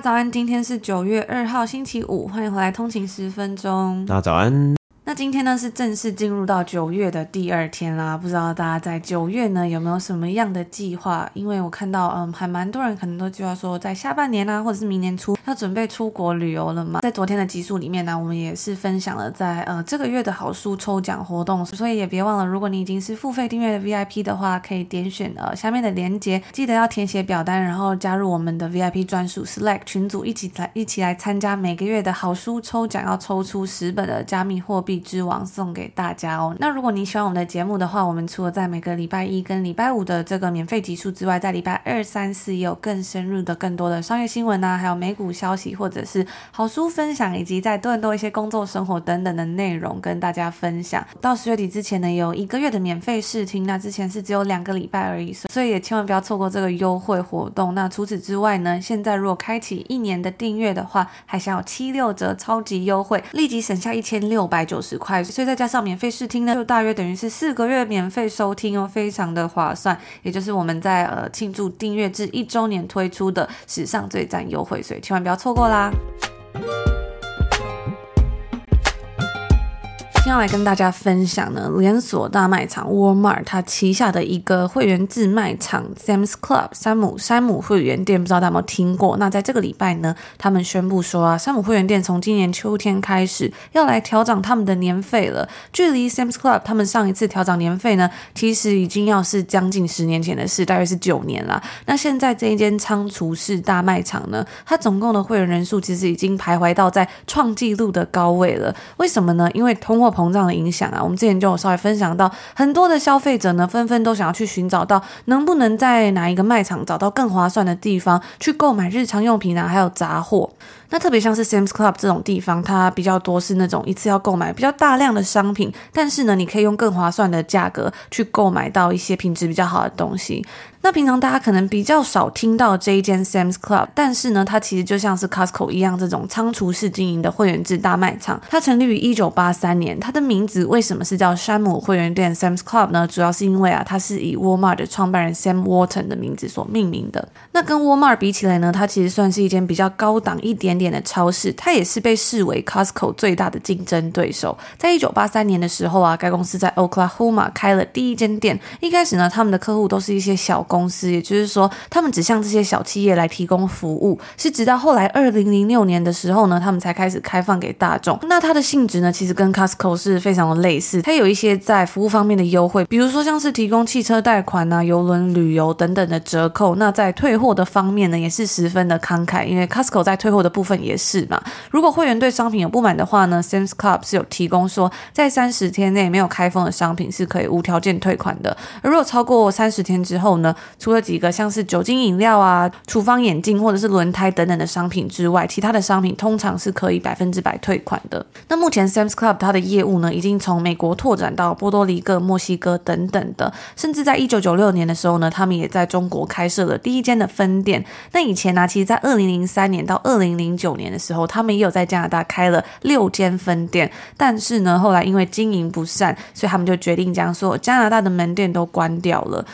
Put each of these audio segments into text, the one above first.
早安，今天是九月二号，星期五，欢迎回来通勤十分钟。大家早安。那今天呢是正式进入到九月的第二天啦，不知道大家在九月呢有没有什么样的计划？因为我看到嗯，还蛮多人可能都计划说在下半年啊，或者是明年初要准备出国旅游了嘛。在昨天的集数里面呢，我们也是分享了在呃这个月的好书抽奖活动，所以也别忘了，如果你已经是付费订阅的 VIP 的话，可以点选呃下面的链接，记得要填写表单，然后加入我们的 VIP 专属 Slack 群组，一起来一起来参加每个月的好书抽奖，要抽出十本的加密货币。之王送给大家哦。那如果你喜欢我们的节目的话，我们除了在每个礼拜一跟礼拜五的这个免费集数之外，在礼拜二、三、四也有更深入的、更多的商业新闻啊，还有美股消息，或者是好书分享，以及在多伦多一些工作生活等等的内容跟大家分享。到十月底之前呢，有一个月的免费试听，那之前是只有两个礼拜而已，所以也千万不要错过这个优惠活动。那除此之外呢，现在如果开启一年的订阅的话，还享有七六折超级优惠，立即省下一千六百九十。十块，所以再加上免费试听呢，就大约等于是四个月免费收听哦，非常的划算。也就是我们在呃庆祝订阅至一周年推出的史上最赞优惠，所以千万不要错过啦。要来跟大家分享呢，连锁大卖场 Walmart 它旗下的一个会员制卖场 Sam's Club 山姆山姆会员店，不知道大家有没有听过？那在这个礼拜呢，他们宣布说啊，山姆会员店从今年秋天开始要来调整他们的年费了。距离 Sam's Club 他们上一次调整年费呢，其实已经要是将近十年前的事，大约是九年了。那现在这一间仓储式大卖场呢，它总共的会员人数其实已经徘徊到在创纪录的高位了。为什么呢？因为通货膨胀的影响啊，我们之前就有稍微分享到，很多的消费者呢，纷纷都想要去寻找到能不能在哪一个卖场找到更划算的地方去购买日常用品啊，还有杂货。那特别像是 Sam's Club 这种地方，它比较多是那种一次要购买比较大量的商品，但是呢，你可以用更划算的价格去购买到一些品质比较好的东西。那平常大家可能比较少听到这一间 Sam's Club，但是呢，它其实就像是 Costco 一样这种仓储式经营的会员制大卖场。它成立于一九八三年，它的名字为什么是叫山姆会员店 Sam's Club 呢？主要是因为啊，它是以 Walmart 的创办人 Sam Walton 的名字所命名的。那跟 Walmart 比起来呢，它其实算是一间比较高档一点点的超市，它也是被视为 Costco 最大的竞争对手。在一九八三年的时候啊，该公司在 Oklahoma 开了第一间店。一开始呢，他们的客户都是一些小公司，也就是说，他们只向这些小企业来提供服务。是直到后来二零零六年的时候呢，他们才开始开放给大众。那它的性质呢，其实跟 Costco 是非常的类似，它有一些在服务方面的优惠，比如说像是提供汽车贷款啊、邮轮旅游等等的折扣。那在退货的方面呢，也是十分的慷慨，因为 Costco 在退货的部分也是嘛。如果会员对商品有不满的话呢，Sam's Club 是有提供说，在三十天内没有开封的商品是可以无条件退款的。而如果超过三十天之后呢，除了几个像是酒精饮料啊、处方眼镜或者是轮胎等等的商品之外，其他的商品通常是可以百分之百退款的。那目前 Sam's Club 它的业务呢，已经从美国拓展到波多黎各、墨西哥等等的，甚至在一九九六年的时候呢，他们也在中国开设了第一间的分店。那以前呢、其实在二零零三年到二零零九年的时候，他们也有在加拿大开了六间分店，但是呢，后来因为经营不善，所以他们就决定将所有加拿大的门店都关掉了。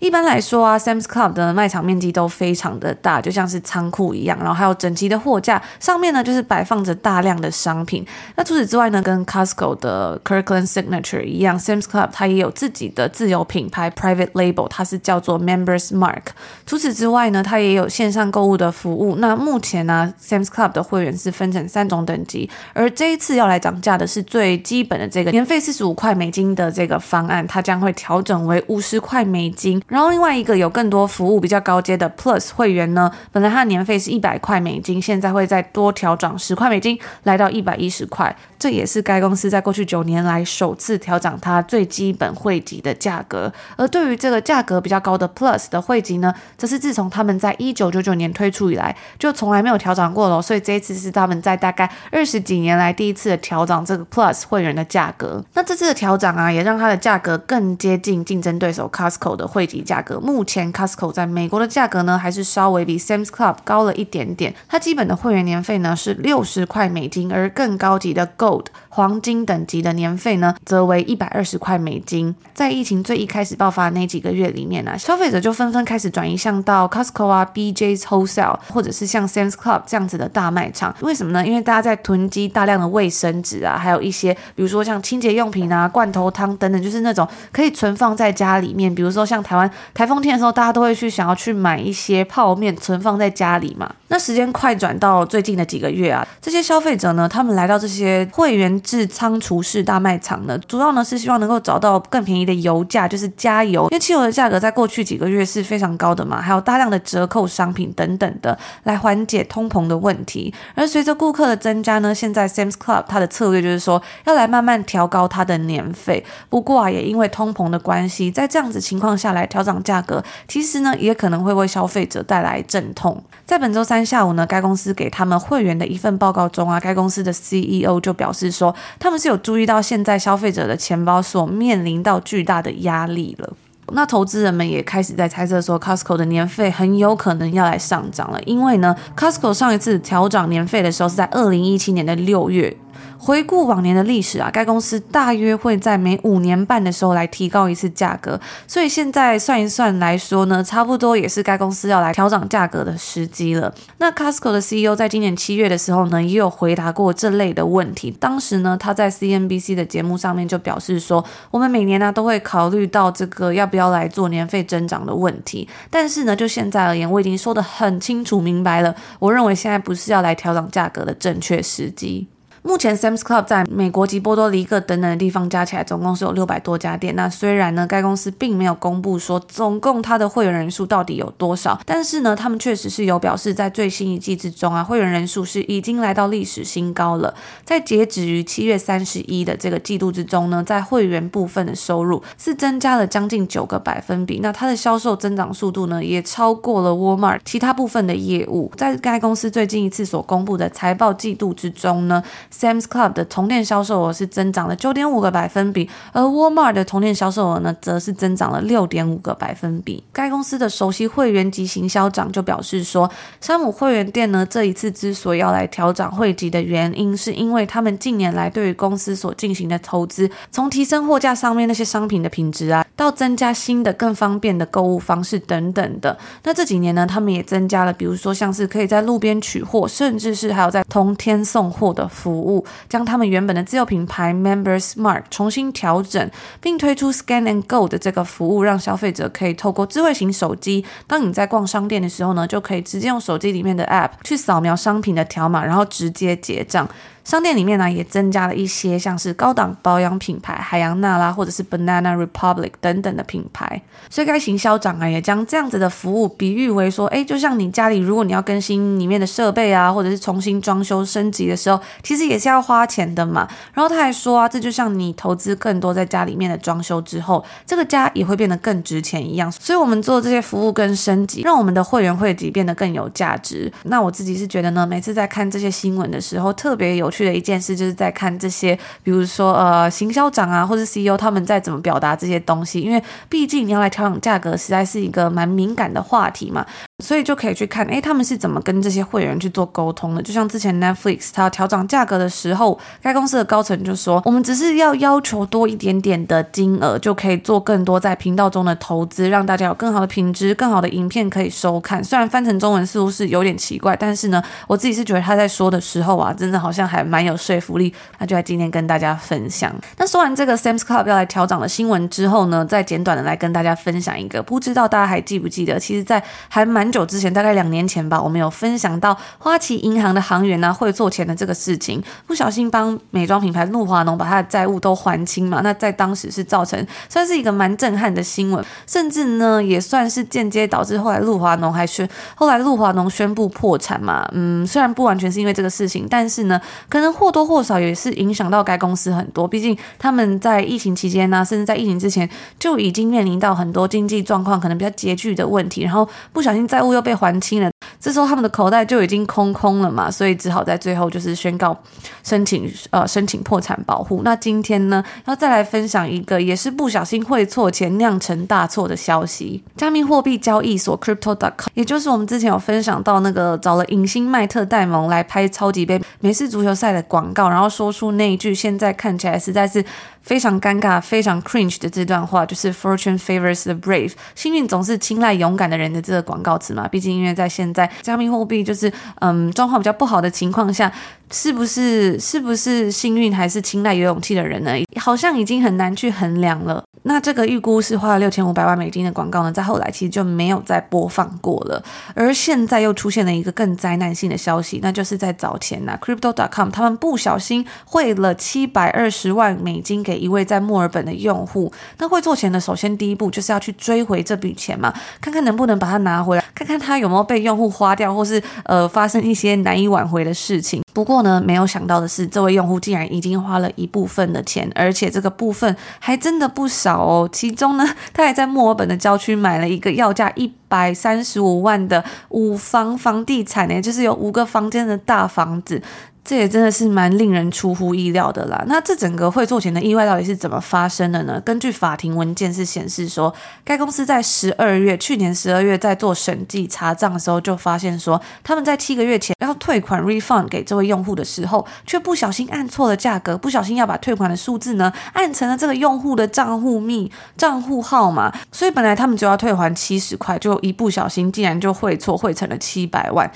一般来说啊，Sam's Club 的卖场面积都非常的大，就像是仓库一样，然后还有整齐的货架，上面呢就是摆放着大量的商品。那除此之外呢，跟 Costco 的 Kirkland Signature 一样，Sam's Club 它也有自己的自有品牌 Private Label，它是叫做 Members Mark。除此之外呢，它也有线上购物的服务。那目前呢，Sam's Club 的会员是分成三种等级，而这一次要来涨价的是最基本的这个年费四十五块美金的这个方案，它将会调整为五十块美金。然后另外一个有更多服务比较高阶的 Plus 会员呢，本来它的年费是一百块美金，现在会再多调涨十块美金，来到一百一十块。这也是该公司在过去九年来首次调涨它最基本会籍的价格。而对于这个价格比较高的 Plus 的会籍呢，这是自从他们在一九九九年推出以来，就从来没有调涨过了。所以这一次是他们在大概二十几年来第一次的调涨这个 Plus 会员的价格。那这次的调涨啊，也让它的价格更接近竞争对手 Costco 的会籍价格。目前 Costco 在美国的价格呢，还是稍微比 Sam's Club 高了一点点。它基本的会员年费呢是六十块美金，而更高级的 Gold 黄金等级的年费呢，则为一百二十块美金。在疫情最一开始爆发的那几个月里面呢、啊，消费者就纷纷开始转移向到 Costco 啊、BJ's Wholesale，或者是像 Sam's Club 这样子的大卖场。为什么呢？因为大家在囤积大量的卫生纸啊，还有一些比如说像清洁用品啊、罐头汤等等，就是那种可以存放在家里面。比如说像台湾台风天的时候，大家都会去想要去买一些泡面存放在家里嘛。那时间快转到最近的几个月啊，这些消费者呢，他们来到这些会员是仓储式大卖场呢，主要呢是希望能够找到更便宜的油价，就是加油，因为汽油的价格在过去几个月是非常高的嘛，还有大量的折扣商品等等的，来缓解通膨的问题。而随着顾客的增加呢，现在 Sam's Club 它的策略就是说要来慢慢调高它的年费。不过啊，也因为通膨的关系，在这样子情况下来调涨价格，其实呢也可能会为消费者带来阵痛。在本周三。下午呢，该公司给他们会员的一份报告中啊，该公司的 CEO 就表示说，他们是有注意到现在消费者的钱包所面临到巨大的压力了。那投资人们也开始在猜测说，Costco 的年费很有可能要来上涨了，因为呢，Costco 上一次调涨年费的时候是在二零一七年的六月。回顾往年的历史啊，该公司大约会在每五年半的时候来提高一次价格，所以现在算一算来说呢，差不多也是该公司要来调整价格的时机了。那 Costco 的 CEO 在今年七月的时候呢，也有回答过这类的问题。当时呢，他在 CNBC 的节目上面就表示说，我们每年呢都会考虑到这个要不要来做年费增长的问题，但是呢，就现在而言，我已经说得很清楚明白了，我认为现在不是要来调整价格的正确时机。目前 Sam's Club 在美国及波多黎各等等的地方加起来总共是有六百多家店。那虽然呢，该公司并没有公布说总共它的会员人数到底有多少，但是呢，他们确实是有表示在最新一季之中啊，会员人数是已经来到历史新高了。在截止于七月三十一的这个季度之中呢，在会员部分的收入是增加了将近九个百分比。那它的销售增长速度呢，也超过了 Walmart 其他部分的业务。在该公司最近一次所公布的财报季度之中呢，Sam's Club 的同店销售额是增长了九点五个百分比，而 Walmart 的同店销售额呢，则是增长了六点五个百分比。该公司的首席会员及行销长就表示说，山姆会员店呢，这一次之所以要来调涨会籍的原因，是因为他们近年来对于公司所进行的投资，从提升货架上面那些商品的品质啊，到增加新的更方便的购物方式等等的。那这几年呢，他们也增加了，比如说像是可以在路边取货，甚至是还有在同天送货的服务。服务将他们原本的自有品牌 Members Mark 重新调整，并推出 Scan and Go 的这个服务，让消费者可以透过智慧型手机，当你在逛商店的时候呢，就可以直接用手机里面的 App 去扫描商品的条码，然后直接结账。商店里面呢，也增加了一些像是高档保养品牌海洋娜拉或者是 Banana Republic 等等的品牌，所以该行销长啊也将这样子的服务比喻为说，哎，就像你家里如果你要更新里面的设备啊，或者是重新装修升级的时候，其实也是要花钱的嘛。然后他还说啊，这就像你投资更多在家里面的装修之后，这个家也会变得更值钱一样。所以我们做这些服务跟升级，让我们的会员会籍变得更有价值。那我自己是觉得呢，每次在看这些新闻的时候，特别有趣。去的一件事，就是在看这些，比如说呃，行销长啊，或者 CEO 他们在怎么表达这些东西，因为毕竟你要来调整价格，实在是一个蛮敏感的话题嘛。所以就可以去看，诶，他们是怎么跟这些会员去做沟通的？就像之前 Netflix 它要调涨价格的时候，该公司的高层就说，我们只是要要求多一点点的金额，就可以做更多在频道中的投资，让大家有更好的品质、更好的影片可以收看。虽然翻成中文似乎是有点奇怪，但是呢，我自己是觉得他在说的时候啊，真的好像还蛮有说服力。那就在今天跟大家分享。那说完这个 Sam's Club 要来调涨的新闻之后呢，再简短的来跟大家分享一个，不知道大家还记不记得？其实，在还蛮蛮久之前，大概两年前吧，我们有分享到花旗银行的行员呢汇错钱的这个事情，不小心帮美妆品牌露华浓把他的债务都还清嘛。那在当时是造成算是一个蛮震撼的新闻，甚至呢也算是间接导致后来露华浓还宣后来露华浓宣布破产嘛。嗯，虽然不完全是因为这个事情，但是呢，可能或多或少也是影响到该公司很多。毕竟他们在疫情期间呢、甚至在疫情之前就已经面临到很多经济状况可能比较拮据的问题，然后不小心在债务又被还清了，这时候他们的口袋就已经空空了嘛，所以只好在最后就是宣告申请呃申请破产保护。那今天呢，要再来分享一个也是不小心汇错钱酿成大错的消息。加密货币交易所 Crypto.com，也就是我们之前有分享到那个找了影星麦特戴蒙来拍超级杯美式足球赛的广告，然后说出那一句现在看起来实在是。非常尴尬、非常 cringe 的这段话，就是 “Fortune favors the brave”，幸运总是青睐勇敢的人的这个广告词嘛。毕竟，因为在现在加密货币就是嗯状况比较不好的情况下，是不是是不是幸运还是青睐有勇气的人呢？好像已经很难去衡量了。那这个预估是花了六千五百万美金的广告呢，在后来其实就没有再播放过了。而现在又出现了一个更灾难性的消息，那就是在早前呢，Crypto.com 他们不小心汇了七百二十万美金给一位在墨尔本的用户。那汇错钱的，首先第一步就是要去追回这笔钱嘛，看看能不能把它拿回来，看看他有没有被用户花掉，或是呃发生一些难以挽回的事情。不过呢，没有想到的是，这位用户竟然已经花了一部分的钱，而且这个部分还真的不少哦。其中呢，他还在墨尔本的郊区买了一个要价一百三十五万的五房房地产呢，就是有五个房间的大房子。这也真的是蛮令人出乎意料的啦。那这整个会做钱的意外到底是怎么发生的呢？根据法庭文件是显示说，该公司在十二月，去年十二月在做审计查账的时候，就发现说，他们在七个月前要退款 refund 给这位用户的时候，却不小心按错了价格，不小心要把退款的数字呢按成了这个用户的账户密账户号码，所以本来他们就要退还七十块，就一不小心竟然就汇错汇成了七百万。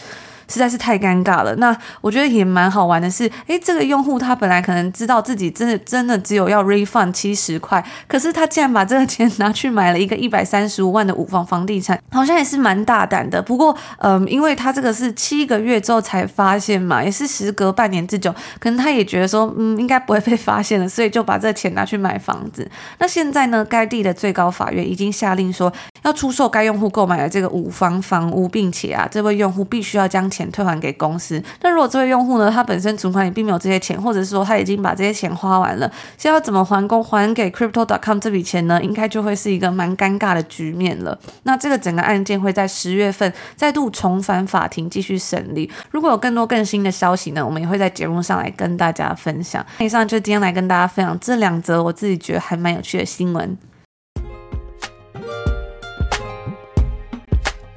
实在是太尴尬了。那我觉得也蛮好玩的是，诶，这个用户他本来可能知道自己真的真的只有要 refund 七十块，可是他竟然把这个钱拿去买了一个一百三十五万的五房房地产，好像也是蛮大胆的。不过，嗯，因为他这个是七个月之后才发现嘛，也是时隔半年之久，可能他也觉得说，嗯，应该不会被发现了，所以就把这个钱拿去买房子。那现在呢，该地的最高法院已经下令说，要出售该用户购买的这个五房房屋，并且啊，这位用户必须要将钱退还给公司。那如果这位用户呢，他本身存款里并没有这些钱，或者是说他已经把这些钱花完了，现在要怎么还工还给 Crypto.com 这笔钱呢？应该就会是一个蛮尴尬的局面了。那这个整个案件会在十月份再度重返法庭继续审理。如果有更多更新的消息呢，我们也会在节目上来跟大家分享。以上就今天来跟大家分享这两则我自己觉得还蛮有趣的新闻。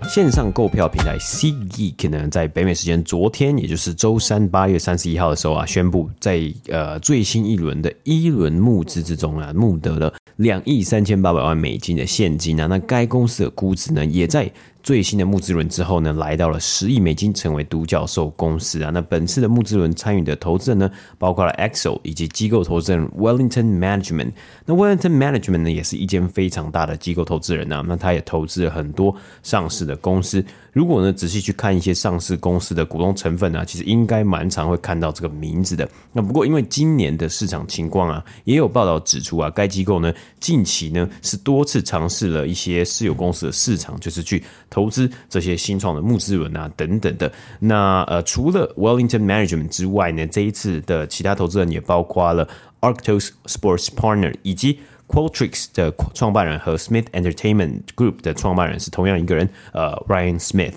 线上购票平台 s e g e e k 呢，在北美时间昨天，也就是周三八月三十一号的时候啊，宣布在呃最新一轮的一轮募资之中啊，募得了两亿三千八百万美金的现金啊，那该公司的估值呢，也在。最新的募资轮之后呢，来到了十亿美金，成为独角兽公司啊。那本次的募资轮参与的投资人呢，包括了 Exo 以及机构投资人 Wellington Management。那 Wellington Management 呢，也是一间非常大的机构投资人啊。那他也投资了很多上市的公司。如果呢，仔细去看一些上市公司的股东成分呢，其实应该蛮常会看到这个名字的。那不过因为今年的市场情况啊，也有报道指出啊，该机构呢近期呢是多次尝试了一些私有公司的市场，就是去投资这些新创的募资轮啊等等的。那呃，除了 Wellington Management 之外呢，这一次的其他投资人也包括了 Arctos Sports Partner 以及。Qualtrics 的创办人和 Smith Entertainment Group 的创办人是同样一个人，呃，Ryan Smith。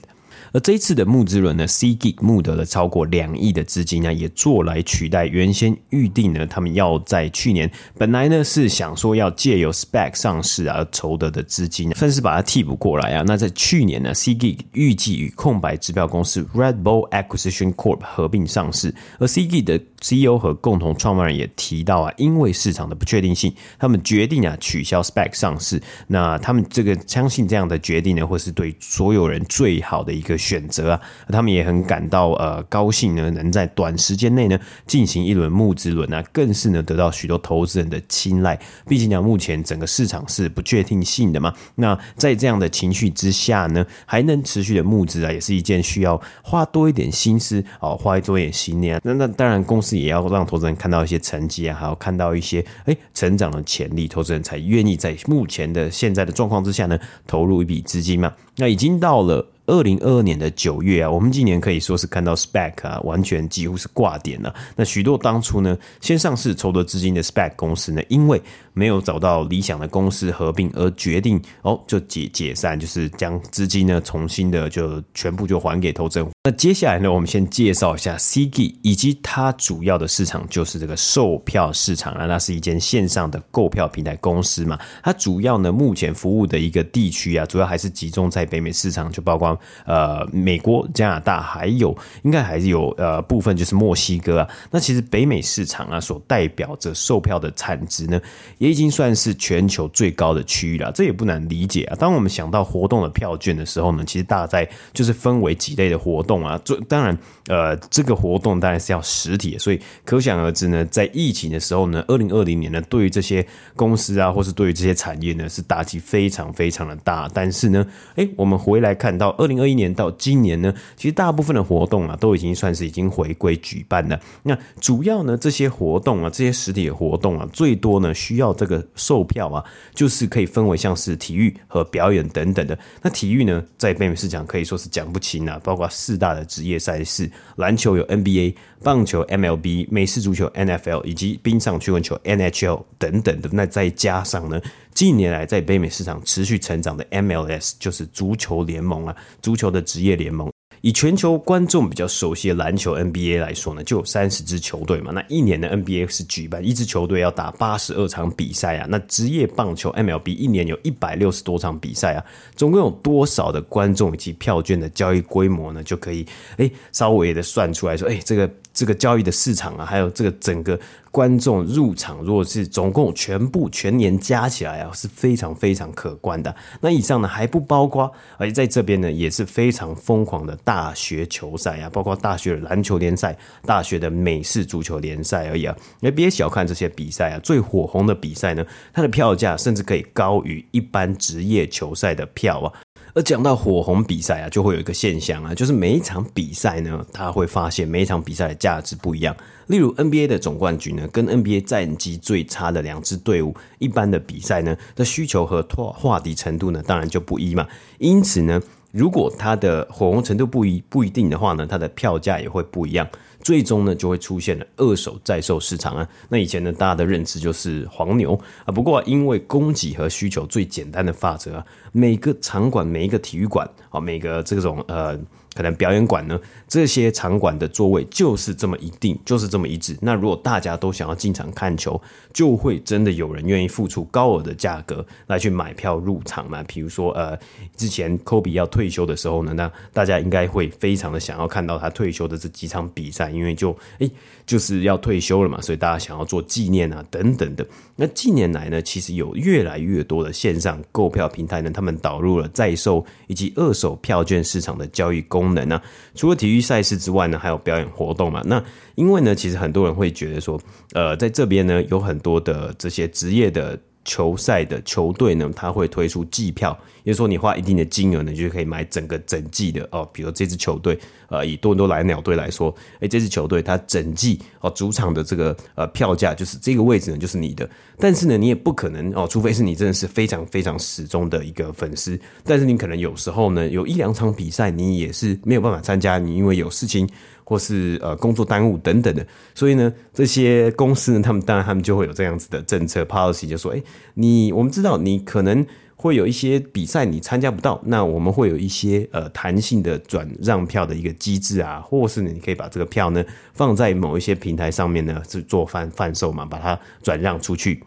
而这一次的募资轮呢，C G 募得了超过两亿的资金啊，也做来取代原先预定呢，他们要在去年本来呢是想说要借由 SPAC 上市而筹得的资金，算是把它替补过来啊。那在去年呢，C G 预计与空白支票公司 Red Bull Acquisition Corp 合并上市，而 C G 的 CEO 和共同创办人也提到啊，因为市场的不确定性，他们决定啊取消 SPAC 上市。那他们这个相信这样的决定呢，会是对所有人最好的一个。选择啊。他们也很感到呃高兴呢，能在短时间内呢进行一轮募资轮啊，更是呢得到许多投资人的青睐。毕竟呢，目前整个市场是不确定性的嘛。那在这样的情绪之下呢，还能持续的募资啊，也是一件需要花多一点心思哦，花多一点心念啊。那那当然，公司也要让投资人看到一些成绩啊，还要看到一些哎成长的潜力，投资人才愿意在目前的现在的状况之下呢，投入一笔资金嘛。那已经到了。二零二二年的九月啊，我们今年可以说是看到 spec 啊，完全几乎是挂点了。那许多当初呢，先上市筹得资金的 spec 公司呢，因为没有找到理想的公司合并，而决定哦，就解解散，就是将资金呢重新的就全部就还给投资人。那接下来呢，我们先介绍一下 CG 以及它主要的市场就是这个售票市场啊，那是一间线上的购票平台公司嘛。它主要呢目前服务的一个地区啊，主要还是集中在北美市场，就包括呃美国、加拿大，还有应该还是有呃部分就是墨西哥啊。那其实北美市场啊，所代表着售票的产值呢。也已经算是全球最高的区域了，这也不难理解啊。当我们想到活动的票券的时候呢，其实大概就是分为几类的活动动啊。这当然，呃，这个活动当然是要实体的，所以可想而知呢，在疫情的时候呢，二零二零年呢，对于这些公司啊，或是对于这些产业呢，是打击非常非常的大。但是呢，哎，我们回来看到二零二一年到今年呢，其实大部分的活动啊，都已经算是已经回归举办了。那主要呢，这些活动啊，这些实体的活动啊，最多呢需要。这个售票啊，就是可以分为像是体育和表演等等的。那体育呢，在北美市场可以说是讲不清啊，包括四大的职业赛事，篮球有 NBA，棒球 MLB，美式足球 NFL，以及冰上曲棍球 NHL 等等的。那再加上呢，近年来在北美市场持续成长的 MLS，就是足球联盟啊，足球的职业联盟。以全球观众比较熟悉的篮球 NBA 来说呢，就有三十支球队嘛。那一年的 NBA 是举办一支球队要打八十二场比赛啊。那职业棒球 MLB 一年有一百六十多场比赛啊，总共有多少的观众以及票券的交易规模呢？就可以诶稍微的算出来说，哎这个。这个交易的市场啊，还有这个整个观众入场，如果是总共全部全年加起来啊，是非常非常可观的。那以上呢还不包括，而且在这边呢也是非常疯狂的大学球赛啊，包括大学的篮球联赛、大学的美式足球联赛而已啊。也别小看这些比赛啊，最火红的比赛呢，它的票价甚至可以高于一般职业球赛的票啊。而讲到火红比赛啊，就会有一个现象啊，就是每一场比赛呢，他会发现每一场比赛的价值不一样。例如 NBA 的总冠军呢，跟 NBA 战绩最差的两支队伍，一般的比赛呢的需求和话话题程度呢，当然就不一嘛。因此呢，如果它的火红程度不一不一定的话呢，它的票价也会不一样。最终呢，就会出现了二手在售市场啊。那以前呢，大家的认知就是黄牛啊。不过，因为供给和需求最简单的法则啊，每个场馆、每一个体育馆啊，每个这种呃。可能表演馆呢，这些场馆的座位就是这么一定，就是这么一致。那如果大家都想要进场看球，就会真的有人愿意付出高额的价格来去买票入场嘛？比如说，呃，之前科比要退休的时候呢，那大家应该会非常的想要看到他退休的这几场比赛，因为就诶就是要退休了嘛，所以大家想要做纪念啊等等的。那近年来呢，其实有越来越多的线上购票平台呢，他们导入了在售以及二手票券市场的交易功能啊。除了体育赛事之外呢，还有表演活动嘛。那因为呢，其实很多人会觉得说，呃，在这边呢，有很多的这些职业的。球赛的球队呢，他会推出季票，也就是说你花一定的金额呢，就可以买整个整季的哦。比如这支球队，呃，以多伦多蓝鸟队来说，哎，这支球队它整季哦主场的这个呃票价就是这个位置呢就是你的，但是呢你也不可能哦，除非是你真的是非常非常始终的一个粉丝，但是你可能有时候呢有一两场比赛你也是没有办法参加，你因为有事情。或是呃工作耽误等等的，所以呢，这些公司呢，他们当然他们就会有这样子的政策 policy，就说，哎，你我们知道你可能会有一些比赛你参加不到，那我们会有一些呃弹性的转让票的一个机制啊，或是，你可以把这个票呢放在某一些平台上面呢，是做贩贩售嘛，把它转让出去。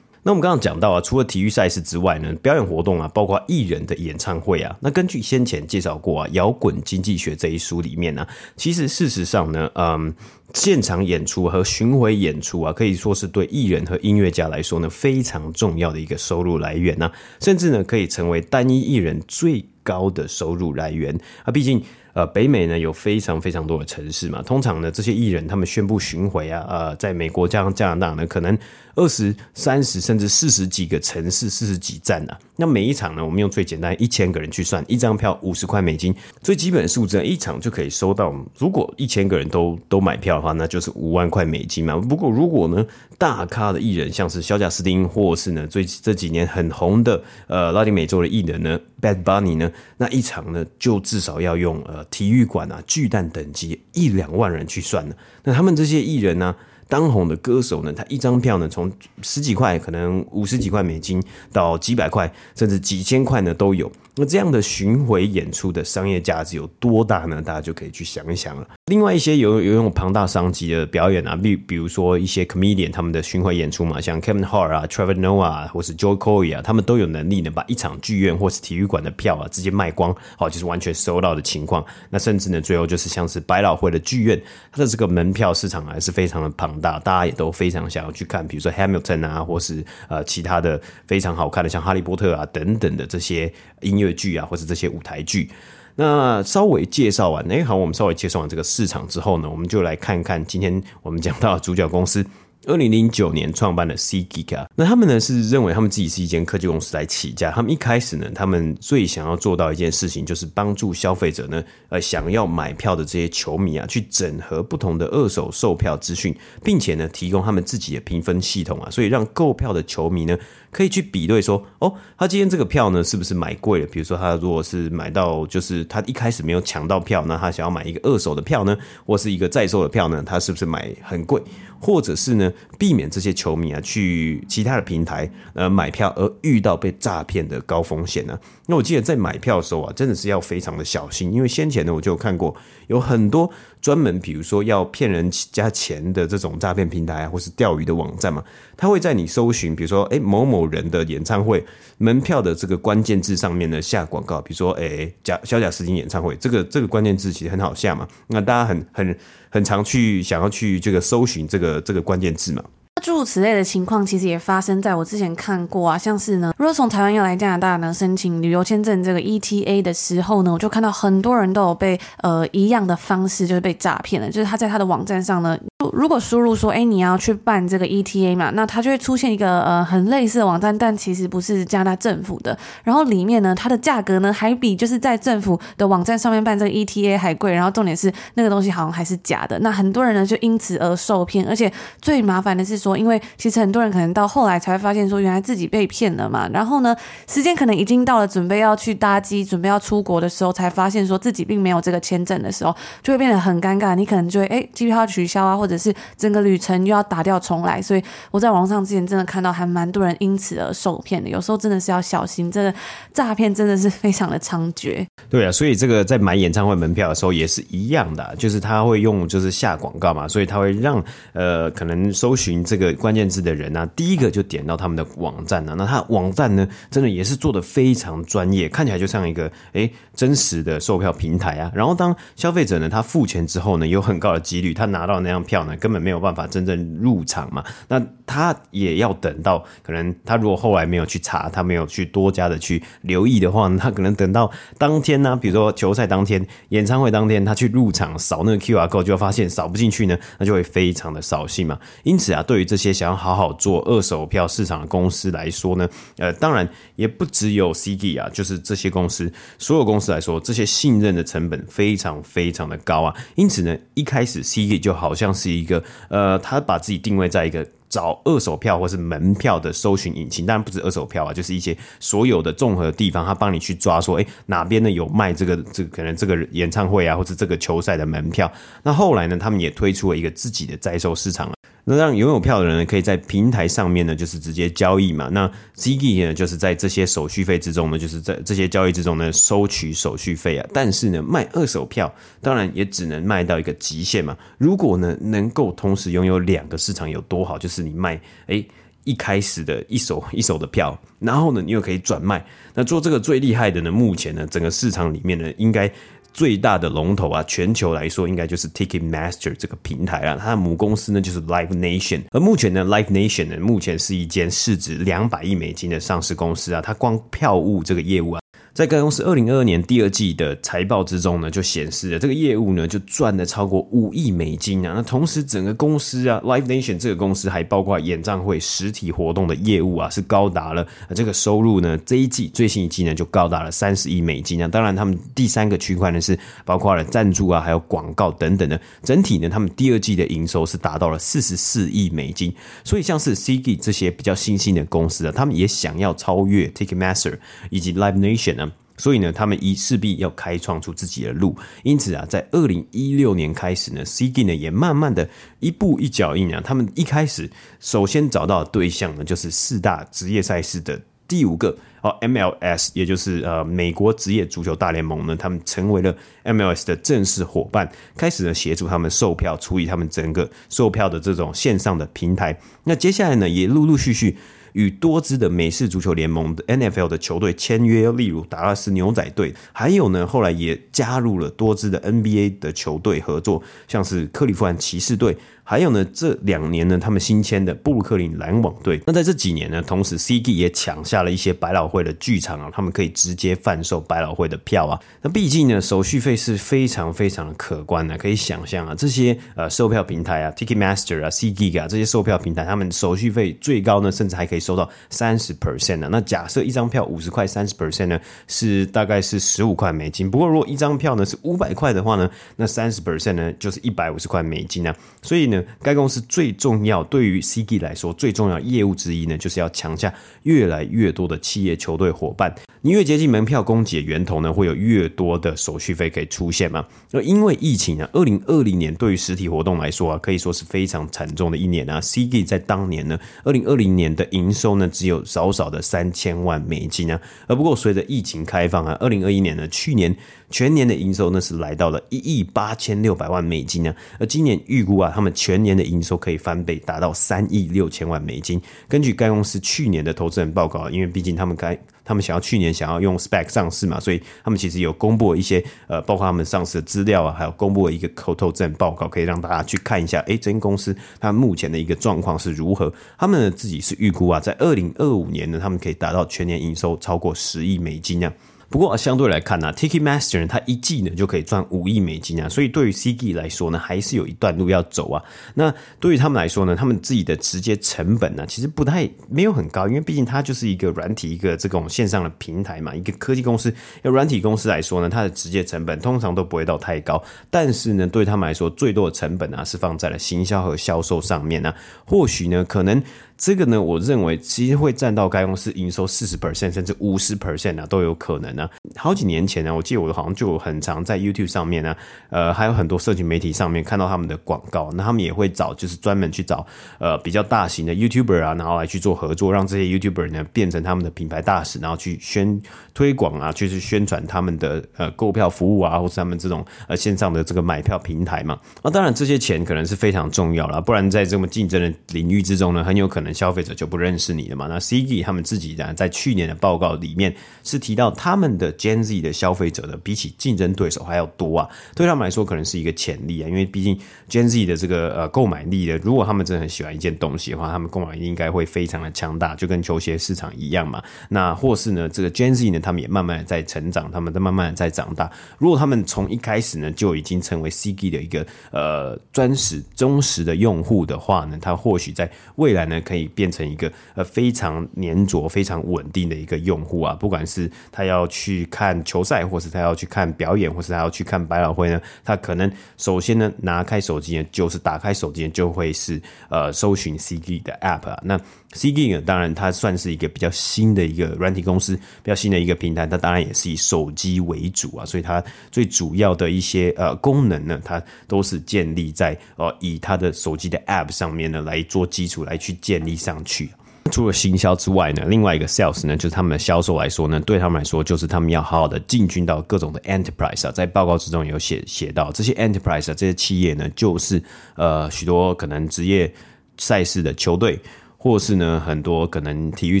那我们刚刚讲到啊，除了体育赛事之外呢，表演活动啊，包括艺人的演唱会啊。那根据先前介绍过啊，《摇滚经济学》这一书里面呢，其实事实上呢，嗯，现场演出和巡回演出啊，可以说是对艺人和音乐家来说呢，非常重要的一个收入来源呐，甚至呢，可以成为单一艺人最高的收入来源啊。毕竟。呃，北美呢有非常非常多的城市嘛，通常呢这些艺人他们宣布巡回啊，呃，在美国加上加拿大呢，可能二十三十甚至四十几个城市，四十几站啊。那每一场呢，我们用最简单一千个人去算，一张票五十块美金，最基本的数字，一场就可以收到。如果一千个人都都买票的话，那就是五万块美金嘛。不过如果呢，大咖的艺人像是小贾斯汀，或是呢最这几年很红的呃拉丁美洲的艺人呢，Bad Bunny 呢，那一场呢就至少要用呃。体育馆啊，巨蛋等级一两万人去算呢，那他们这些艺人呢、当红的歌手呢，他一张票呢，从十几块，可能五十几块美金，到几百块，甚至几千块呢都有。那这样的巡回演出的商业价值有多大呢？大家就可以去想一想了。另外一些有有用庞大商机的表演啊，比比如说一些 comedian 他们的巡回演出嘛，像 Kevin Hart 啊、Trevor Noah 啊或是 Joel Corry 啊，他们都有能力呢把一场剧院或是体育馆的票啊直接卖光，好，就是完全收到的情况。那甚至呢，最后就是像是百老汇的剧院，它的这个门票市场还是非常的庞大，大家也都非常想要去看，比如说 Hamilton 啊，或是呃其他的非常好看的像哈利波特啊等等的这些音乐。剧啊，或者这些舞台剧，那稍微介绍完，哎，好，我们稍微介绍完这个市场之后呢，我们就来看看今天我们讲到主角公司。二零零九年创办的 ceek，那他们呢是认为他们自己是一间科技公司来起家。他们一开始呢，他们最想要做到一件事情，就是帮助消费者呢，呃，想要买票的这些球迷啊，去整合不同的二手售票资讯，并且呢，提供他们自己的评分系统啊，所以让购票的球迷呢，可以去比对说，哦，他今天这个票呢，是不是买贵了？比如说，他如果是买到，就是他一开始没有抢到票，那他想要买一个二手的票呢，或是一个在售的票呢，他是不是买很贵？或者是呢，避免这些球迷啊去其他的平台呃买票而遇到被诈骗的高风险呢？那我记得在买票的时候啊，真的是要非常的小心，因为先前呢我就有看过有很多专门比如说要骗人加钱的这种诈骗平台，或是钓鱼的网站嘛，他会在你搜寻比如说哎某某人的演唱会门票的这个关键字上面呢下广告，比如说哎贾小贾斯汀演唱会这个这个关键字其实很好下嘛，那大家很很很常去想要去这个搜寻这个这个关键字嘛。诸如此类的情况，其实也发生在我之前看过啊，像是呢，如果从台湾要来加拿大呢申请旅游签证这个 ETA 的时候呢，我就看到很多人都有被呃一样的方式就是被诈骗了，就是他在他的网站上呢。如果输入说，哎，你要去办这个 ETA 嘛，那他就会出现一个呃很类似的网站，但其实不是加拿大政府的。然后里面呢，它的价格呢还比就是在政府的网站上面办这个 ETA 还贵。然后重点是那个东西好像还是假的。那很多人呢就因此而受骗，而且最麻烦的是说，因为其实很多人可能到后来才会发现说，原来自己被骗了嘛。然后呢，时间可能已经到了准备要去搭机、准备要出国的时候，才发现说自己并没有这个签证的时候，就会变得很尴尬。你可能就会哎机票要取消啊，或者是整个旅程又要打掉重来，所以我在网上之前真的看到还蛮多人因此而受骗的。有时候真的是要小心，真的诈骗真的是非常的猖獗。对啊，所以这个在买演唱会门票的时候也是一样的，就是他会用就是下广告嘛，所以他会让呃可能搜寻这个关键字的人呢、啊，第一个就点到他们的网站呢、啊。那他网站呢，真的也是做得非常专业，看起来就像一个诶真实的售票平台啊。然后当消费者呢他付钱之后呢，有很高的几率他拿到那张票呢根本。没有办法真正入场嘛？那他也要等到可能他如果后来没有去查，他没有去多加的去留意的话，他可能等到当天呢、比如说球赛当天、演唱会当天，他去入场扫那个 QR code，就会发现扫不进去呢，那就会非常的扫兴嘛。因此啊，对对于这些想要好好做二手票市场的公司来说呢，呃，当然也不只有 CG 啊，就是这些公司所有公司来说，这些信任的成本非常非常的高啊。因此呢，一开始 CG 就好像是一个。呃，他把自己定位在一个找二手票或是门票的搜寻引擎，当然不止二手票啊，就是一些所有的综合的地方，他帮你去抓说，哎，哪边呢有卖这个这个可能这个演唱会啊，或者这个球赛的门票。那后来呢，他们也推出了一个自己的在售市场。那让拥有票的人呢，可以在平台上面呢，就是直接交易嘛。那 SeatGeek 呢，就是在这些手续费之中呢，就是在这些交易之中呢，收取手续费啊。但是呢，卖二手票当然也只能卖到一个极限嘛。如果呢，能够同时拥有两个市场有多好？就是你卖诶一开始的一手 一手的票，然后呢，你又可以转卖。那做这个最厉害的呢，目前呢，整个市场里面呢，应该。最大的龙头啊，全球来说应该就是 Ticketmaster 这个平台啊，它的母公司呢就是 Live Nation，而目前呢，Live Nation 呢目前是一间市值两百亿美金的上市公司啊，它光票务这个业务啊。在该公司二零二二年第二季的财报之中呢，就显示了这个业务呢就赚了超过五亿美金啊。那同时，整个公司啊，Live Nation 这个公司还包括演唱会实体活动的业务啊，是高达了这个收入呢，这一季最新一季呢就高达了三十亿美金啊。当然，他们第三个区块呢是包括了赞助啊，还有广告等等的。整体呢，他们第二季的营收是达到了四十四亿美金。所以，像是 CG 这些比较新兴的公司啊，他们也想要超越 Ticketmaster 以及 Live Nation 呢。所以呢，他们一势必要开创出自己的路。因此啊，在二零一六年开始呢，SeatGeek 呢也慢慢的一步一脚印啊。他们一开始首先找到的对象呢，就是四大职业赛事的第五个哦，MLS，也就是呃美国职业足球大联盟呢，他们成为了 MLS 的正式伙伴，开始呢协助他们售票，处理他们整个售票的这种线上的平台。那接下来呢，也陆陆续续。与多支的美式足球联盟的 NFL 的球队签约，例如达拉斯牛仔队，还有呢，后来也加入了多支的 NBA 的球队合作，像是克利夫兰骑士队。还有呢，这两年呢，他们新签的布鲁克林篮网队。那在这几年呢，同时 SeatGeek 也抢下了一些百老汇的剧场啊，他们可以直接贩售百老汇的票啊。那毕竟呢，手续费是非常非常的可观的，可以想象啊，这些呃售票平台啊，Ticketmaster 啊，SeatGeek 啊，这些售票平台，他们手续费最高呢，甚至还可以收到三十 percent 呢。那假设一张票五十块，三十 percent 呢，是大概是十五块美金。不过如果一张票呢是五百块的话呢，那三十 percent 呢就是一百五十块美金啊。所以呢。该公司最重要，对于 ceg 来说最重要业务之一呢，就是要抢下越来越多的企业球队伙伴。你越接近门票供给的源头呢，会有越多的手续费可以出现嘛。而因为疫情啊，二零二零年对于实体活动来说啊，可以说是非常惨重的一年啊。ceg 在当年呢，二零二零年的营收呢，只有少少的三千万美金啊。而不过随着疫情开放啊，二零二一年呢，去年全年的营收呢是来到了一亿八千六百万美金啊。而今年预估啊，他们全年的营收可以翻倍，达到三亿六千万美金。根据该公司去年的投资人报告，因为毕竟他们该他们想要去年想要用 SPAC 上市嘛，所以他们其实有公布了一些呃，包括他们上市的资料啊，还有公布了一个投资人报告，可以让大家去看一下，诶，这间公司它目前的一个状况是如何。他们自己是预估啊，在二零二五年呢，他们可以达到全年营收超过十亿美金啊。不过相对来看呢，Ticketmaster 他，一季呢就可以赚五亿美金啊，所以对于 CG 来说呢，还是有一段路要走啊。那对于他们来说呢，他们自己的直接成本呢，其实不太没有很高，因为毕竟它就是一个软体，一个这种线上的平台嘛，一个科技公司。要软体公司来说呢，它的直接成本通常都不会到太高，但是呢，对他们来说，最多的成本啊是放在了行销和销售上面呢。或许呢，可能。这个呢，我认为其实会占到该公司营收四十 percent 甚至五十 percent 啊，都有可能呢、啊。好几年前呢，我记得我好像就很常在 YouTube 上面呢，呃，还有很多社群媒体上面看到他们的广告，那他们也会找，就是专门去找呃比较大型的 YouTuber 啊，然后来去做合作，让这些 YouTuber 呢变成他们的品牌大使，然后去宣推广啊，就是宣传他们的呃购票服务啊，或是他们这种呃线上的这个买票平台嘛。那当然这些钱可能是非常重要了，不然在这么竞争的领域之中呢，很有可能。消费者就不认识你了嘛？那 CG 他们自己呢，在去年的报告里面是提到，他们的 Gen Z 的消费者呢，比起竞争对手还要多啊。对他们来说，可能是一个潜力啊，因为毕竟 Gen Z 的这个呃购买力的，如果他们真的很喜欢一件东西的话，他们购买力应该会非常的强大，就跟球鞋市场一样嘛。那或是呢，这个 Gen Z 呢，他们也慢慢的在成长，他们在慢慢的在长大。如果他们从一开始呢，就已经成为 CG 的一个呃专实忠实的用户的话呢，他或许在未来呢，可以变成一个呃非常粘着、非常稳定的一个用户啊，不管是他要去看球赛，或是他要去看表演，或是他要去看百老汇呢，他可能首先呢拿开手机呢，就是打开手机就会是呃搜寻 CD 的 App 啊。那 SeatGeek 呢，当然它算是一个比较新的一个软体公司，比较新的一个平台，它当然也是以手机为主啊，所以它最主要的一些呃功能呢，它都是建立在呃以它的手机的 App 上面呢来做基础来去建立上去。除了行销之外呢，另外一个 sales 呢，就是他们的销售来说呢，对他们来说，就是他们要好好的进军到各种的 enterprise 啊，在报告之中有写写到这些 enterprise 啊，这些企业呢，就是呃许多可能职业赛事的球队。或是呢，很多可能体育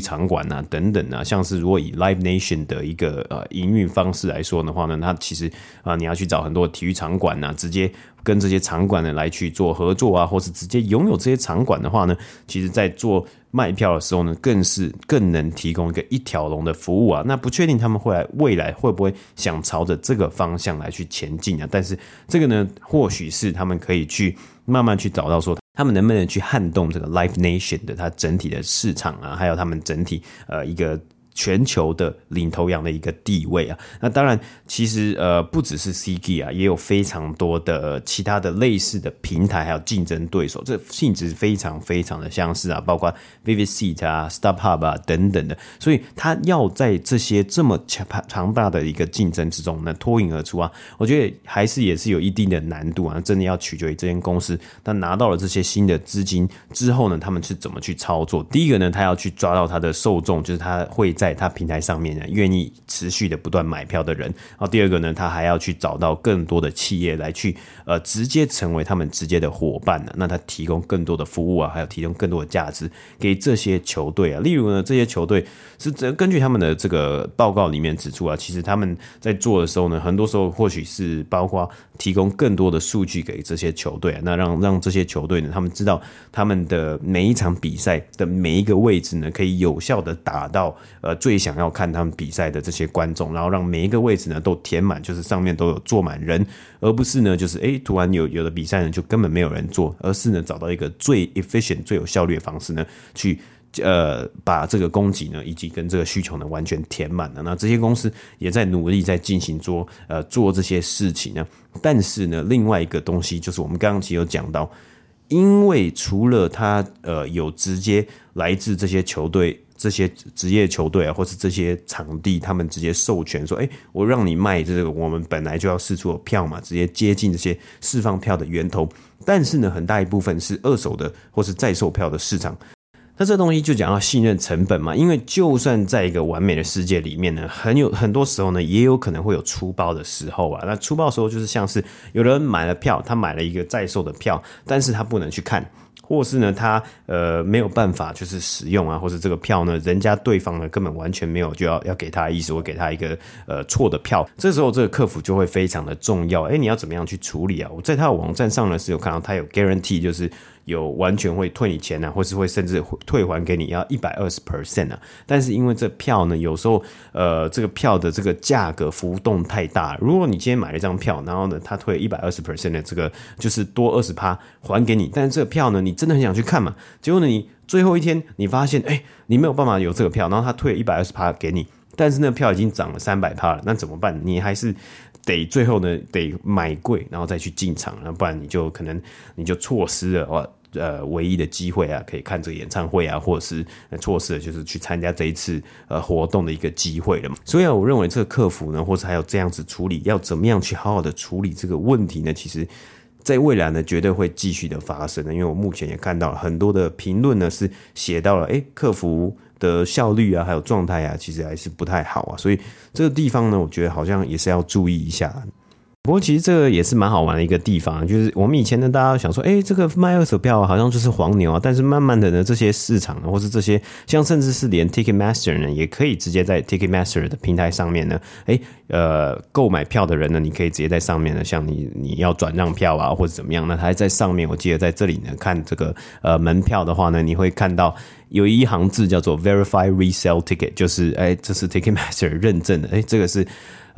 场馆啊等等啊，像是如果以 Live Nation 的一个呃营运方式来说的话呢，它其实啊、你要去找很多体育场馆啊，直接跟这些场馆呢来去做合作啊，或是直接拥有这些场馆的话呢，其实在做卖票的时候呢，更是更能提供一个一条龙的服务啊。那不确定他们会来未来会不会想朝着这个方向来去前进啊？但是这个呢，或许是他们可以去慢慢去找到说。他们能不能去撼动这个 Life Nation 的它整体的市场啊，还有他们整体呃一个。全球的领头羊的一个地位啊，那当然，其实呃不只是 CG 啊，也有非常多的其他的类似的平台，还有竞争对手，这性质非常非常的相似啊，包括 Vivsite 啊、StubHub 啊等等的，所以他要在这些这么强庞大的一个竞争之中呢脱颖而出啊，我觉得还是也是有一定的难度啊，真的要取决于这间公司，他拿到了这些新的资金之后呢，他们是怎么去操作？第一个呢，他要去抓到他的受众，就是他会在在他平台上面呢，愿意持续的不断买票的人。然后第二个呢，他还要去找到更多的企业来去呃直接成为他们直接的伙伴呢。那他提供更多的服务啊，还有提供更多的价值给这些球队啊。例如呢，这些球队是根据他们的这个报告里面指出啊，其实他们在做的时候呢，很多时候或许是包括提供更多的数据给这些球队啊，那让让这些球队呢，他们知道他们的每一场比赛的每一个位置呢，可以有效的打到。呃最想要看他们比赛的这些观众，然后让每一个位置呢都填满，就是上面都有坐满人，而不是呢就是诶，突然有有的比赛呢就根本没有人坐，而是呢找到一个最 efficient 最有效率的方式呢去呃把这个供给呢以及跟这个需求呢完全填满了。那这些公司也在努力在进行做呃做这些事情呢，但是呢另外一个东西就是我们刚刚其实有讲到，因为除了他呃有直接来自这些球队。这些职业球队啊，或是这些场地，他们直接授权说：“哎，我让你卖这个，我们本来就要释出的票嘛，直接接近这些释放票的源头。但是呢，很大一部分是二手的或是在售票的市场。那这东西就讲到信任成本嘛，因为就算在一个完美的世界里面呢，很有很多时候呢，也有可能会有出包的时候啊。那出包的时候就是像是有人买了票，他买了一个在售的票，但是他不能去看。”或是呢，他呃没有办法就是使用啊，或是这个票呢，人家对方呢根本完全没有就要要给他意思，我给他一个呃错的票，这时候这个客服就会非常的重要。哎，你要怎么样去处理啊？我在他的网站上呢是有看到他有 guarantee，就是。有完全会退你钱啊，或是会甚至退还给你要一百二十 percent 啊。但是因为这票呢，有时候呃这个票的这个价格浮动太大。如果你今天买了一张票，然后呢他退一百二十 percent 的这个就是多二十趴还给你，但是这个票呢你真的很想去看嘛？结果呢你最后一天你发现哎你没有办法有这个票，然后他退一百二十趴给你，但是那票已经涨了三百趴了，那怎么办？你还是得最后呢得买贵，然后再去进场，不然你就可能你就错失了哇。呃，唯一的机会啊，可以看这个演唱会啊，或者是错失了就是去参加这一次呃活动的一个机会了嘛。所以啊，我认为这个客服呢，或者还有这样子处理，要怎么样去好好的处理这个问题呢？其实，在未来呢，绝对会继续的发生的。因为我目前也看到很多的评论呢，是写到了，哎，客服的效率啊，还有状态啊，其实还是不太好啊。所以这个地方呢，我觉得好像也是要注意一下。不过其实这个也是蛮好玩的一个地方，就是我们以前呢，大家想说，哎，这个卖二手票好像就是黄牛啊。但是慢慢的呢，这些市场呢，或是这些像甚至是连 Ticketmaster 呢，也可以直接在 Ticketmaster 的平台上面呢，哎，呃，购买票的人呢，你可以直接在上面呢，像你你要转让票啊，或者怎么样，那他还在上面。我记得在这里呢，看这个呃门票的话呢，你会看到有一行字叫做 Verify Resale Ticket，就是哎，这是 Ticketmaster 认证的，哎，这个是。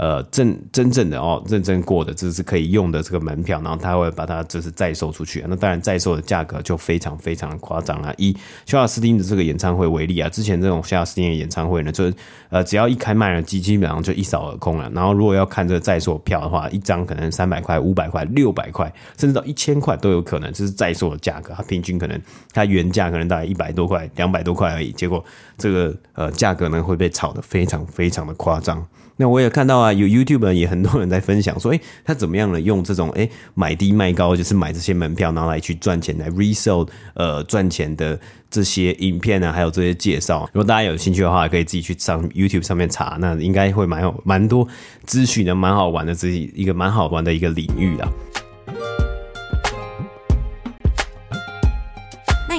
呃，真真正的哦，认证过的，这是可以用的这个门票，然后他会把它就是再售出去。那当然，再售的价格就非常非常夸张了。以萧亚斯汀的这个演唱会为例啊，之前这种萧亚斯汀的演唱会呢，就呃，只要一开卖了基，基本上就一扫而空了。然后，如果要看这个再售票的话，一张可能三百块、五百块、六百块，甚至到一千块都有可能。这是再售的价格，它平均可能它原价可能大概一百多块、两百多块而已。结果这个呃价格呢会被炒得非常非常的夸张。那我也看到啊，有 YouTube 也很多人在分享说，诶，他怎么样呢？用这种诶买低卖高，就是买这些门票，然后来去赚钱，来 resell 呃赚钱的这些影片呢，还有这些介绍。如果大家有兴趣的话，可以自己去上 YouTube 上面查，那应该会蛮有蛮多资讯的，蛮好玩的，这是一个蛮好玩的一个领域啊。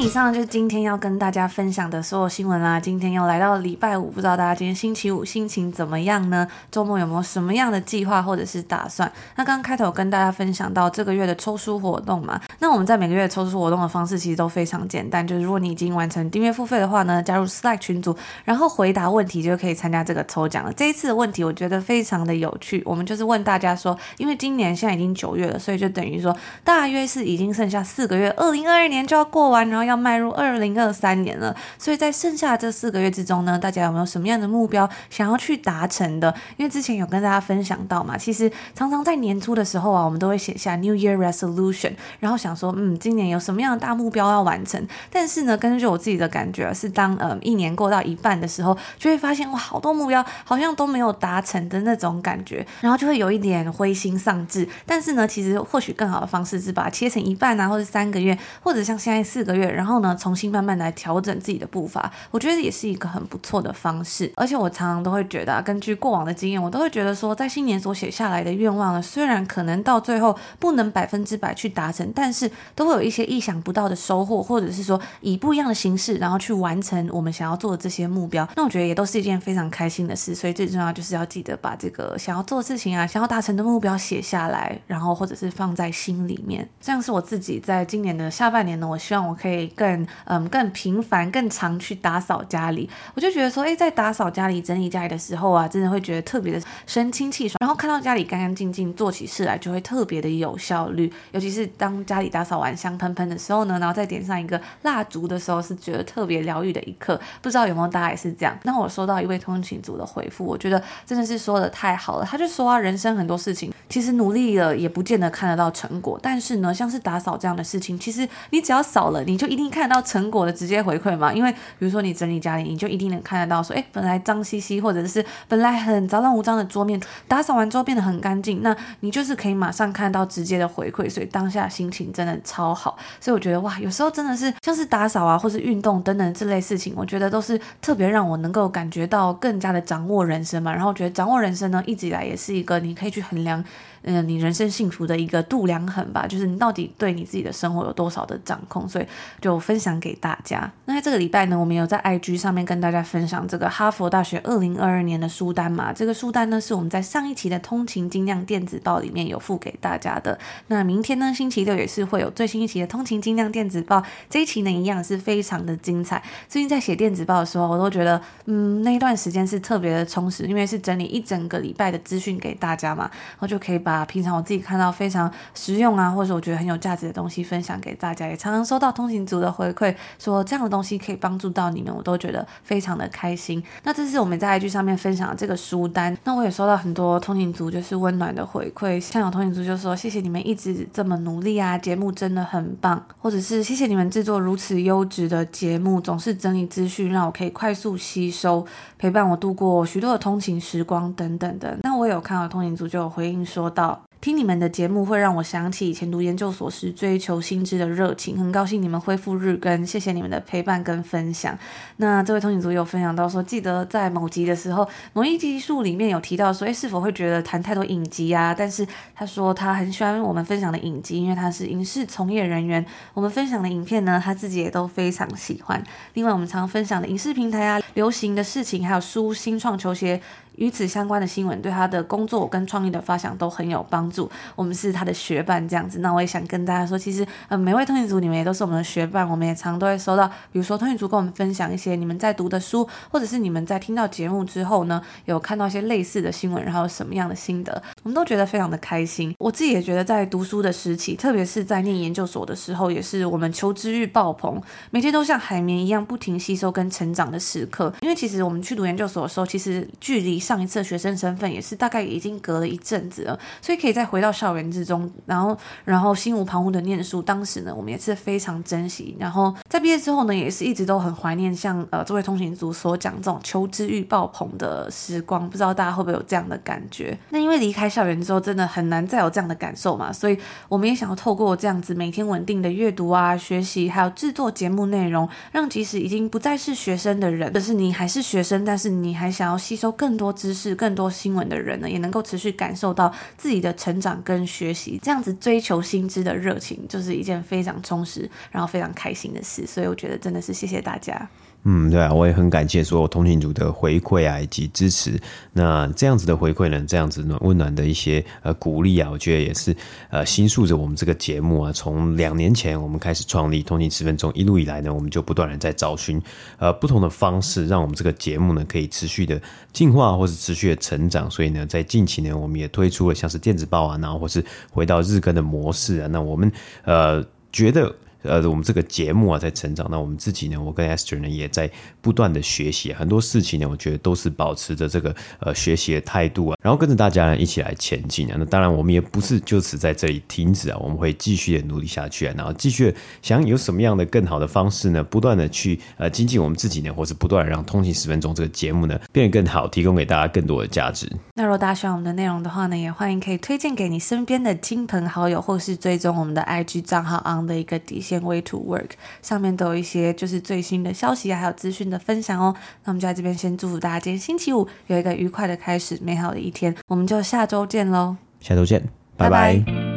以上就是今天要跟大家分享的所有新闻啦。今天又来到礼拜五，不知道大家今天星期五心情怎么样呢？周末有没有什么样的计划或者是打算？那刚刚开头跟大家分享到这个月的抽书活动嘛，那我们在每个月抽书活动的方式其实都非常简单，就是如果你已经完成订阅付费的话呢，加入 Slack 群组，然后回答问题就可以参加这个抽奖了。这一次的问题我觉得非常的有趣，我们就是问大家说，因为今年现在已经九月了，所以就等于说大约是已经剩下四个月，二零二二年就要过完，然后要。要迈入二零二三年了，所以在剩下这四个月之中呢，大家有没有什么样的目标想要去达成的？因为之前有跟大家分享到嘛，其实常常在年初的时候啊，我们都会写下 New Year Resolution，然后想说，嗯，今年有什么样的大目标要完成？但是呢，根据我自己的感觉是当呃一年过到一半的时候，就会发现哇，好多目标好像都没有达成的那种感觉，然后就会有一点灰心丧志。但是呢，其实或许更好的方式是把它切成一半啊，或者三个月，或者像现在四个月。然后呢，重新慢慢来调整自己的步伐，我觉得也是一个很不错的方式。而且我常常都会觉得啊，根据过往的经验，我都会觉得说，在新年所写下来的愿望呢，虽然可能到最后不能百分之百去达成，但是都会有一些意想不到的收获，或者是说以不一样的形式，然后去完成我们想要做的这些目标。那我觉得也都是一件非常开心的事。所以最重要就是要记得把这个想要做的事情啊，想要达成的目标写下来，然后或者是放在心里面。这样是我自己在今年的下半年呢，我希望我可以更。嗯，更频繁、更常去打扫家里，我就觉得说，诶，在打扫家里、整理家里的时候啊，真的会觉得特别的神清气爽。然后看到家里干干净净，做起事来就会特别的有效率。尤其是当家里打扫完香喷喷的时候呢，然后再点上一个蜡烛的时候，是觉得特别疗愈的一刻。不知道有没有大家也是这样？那我收到一位通勤族的回复，我觉得真的是说的太好了。他就说啊，人生很多事情其实努力了也不见得看得到成果，但是呢，像是打扫这样的事情，其实你只要扫了，你就一定看得到成果。的直接回馈嘛，因为比如说你整理家里，你就一定能看得到说，哎，本来脏兮兮，或者是本来很杂乱无章的桌面，打扫完之后变得很干净，那你就是可以马上看到直接的回馈，所以当下心情真的超好。所以我觉得哇，有时候真的是像是打扫啊，或是运动等等这类事情，我觉得都是特别让我能够感觉到更加的掌握人生嘛。然后我觉得掌握人生呢，一直以来也是一个你可以去衡量。嗯，你人生幸福的一个度量衡吧，就是你到底对你自己的生活有多少的掌控，所以就分享给大家。那在这个礼拜呢，我们有在 IG 上面跟大家分享这个哈佛大学二零二二年的书单嘛。这个书单呢，是我们在上一期的通勤精酿电子报里面有附给大家的。那明天呢，星期六也是会有最新一期的通勤精酿电子报，这一期呢一样是非常的精彩。最近在写电子报的时候，我都觉得，嗯，那一段时间是特别的充实，因为是整理一整个礼拜的资讯给大家嘛，然后就可以把。把平常我自己看到非常实用啊，或者我觉得很有价值的东西分享给大家，也常常收到通勤族的回馈，说这样的东西可以帮助到你们，我都觉得非常的开心。那这是我们在 IG 上面分享的这个书单，那我也收到很多通勤族就是温暖的回馈，像有通勤族就说谢谢你们一直这么努力啊，节目真的很棒，或者是谢谢你们制作如此优质的节目，总是整理资讯让我可以快速吸收，陪伴我度过许多的通勤时光等等的。那我有看到通勤族就有回应说到。听你们的节目会让我想起以前读研究所时追求新知的热情，很高兴你们恢复日更，谢谢你们的陪伴跟分享。那这位通勤族有分享到说，记得在某集的时候，某一集数里面有提到说，诶，是否会觉得谈太多影集啊？但是他说他很喜欢我们分享的影集，因为他是影视从业人员，我们分享的影片呢，他自己也都非常喜欢。另外，我们常分享的影视平台啊，流行的事情，还有书、新创球鞋。与此相关的新闻对他的工作跟创意的发想都很有帮助。我们是他的学伴这样子，那我也想跟大家说，其实呃每位通讯组你们也都是我们的学伴，我们也常都会收到，比如说通讯组跟我们分享一些你们在读的书，或者是你们在听到节目之后呢，有看到一些类似的新闻，然后有什么样的心得，我们都觉得非常的开心。我自己也觉得在读书的时期，特别是在念研究所的时候，也是我们求知欲爆棚，每天都像海绵一样不停吸收跟成长的时刻。因为其实我们去读研究所的时候，其实距离上一次的学生身份也是大概已经隔了一阵子了，所以可以再回到校园之中，然后然后心无旁骛的念书。当时呢，我们也是非常珍惜。然后在毕业之后呢，也是一直都很怀念像呃这位通勤族所讲这种求知欲爆棚的时光。不知道大家会不会有这样的感觉？那因为离开校园之后，真的很难再有这样的感受嘛，所以我们也想要透过这样子每天稳定的阅读啊、学习，还有制作节目内容，让即使已经不再是学生的人，可是你还是学生，但是你还想要吸收更多。知识、更多新闻的人呢，也能够持续感受到自己的成长跟学习，这样子追求新知的热情，就是一件非常充实，然后非常开心的事。所以我觉得真的是谢谢大家。嗯，对啊，我也很感谢所有通勤族的回馈啊，以及支持。那这样子的回馈呢，这样子暖温暖的一些呃鼓励啊，我觉得也是呃新塑着我们这个节目啊。从两年前我们开始创立通勤十分钟，一路以来呢，我们就不断的在找寻呃不同的方式，让我们这个节目呢可以持续的进化或是持续的成长。所以呢，在近期呢，我们也推出了像是电子报啊，然后或是回到日更的模式啊。那我们呃觉得。呃，我们这个节目啊，在成长。那我们自己呢，我跟 Esther 呢，也在不断的学习很多事情呢。我觉得都是保持着这个呃学习的态度啊，然后跟着大家呢一起来前进啊。那当然，我们也不是就此在这里停止啊，我们会继续的努力下去啊，然后继续想有什么样的更好的方式呢，不断的去呃精进我们自己呢，或是不断让通勤十分钟这个节目呢变得更好，提供给大家更多的价值。那如果大家喜欢我们的内容的话呢，也欢迎可以推荐给你身边的亲朋好友，或是追踪我们的 IG 账号 on 的一个底线。Way to work 上面都有一些就是最新的消息啊，还有资讯的分享哦。那我们就在这边先祝福大家今天星期五有一个愉快的开始，美好的一天。我们就下周见喽，下周见，拜拜。拜拜。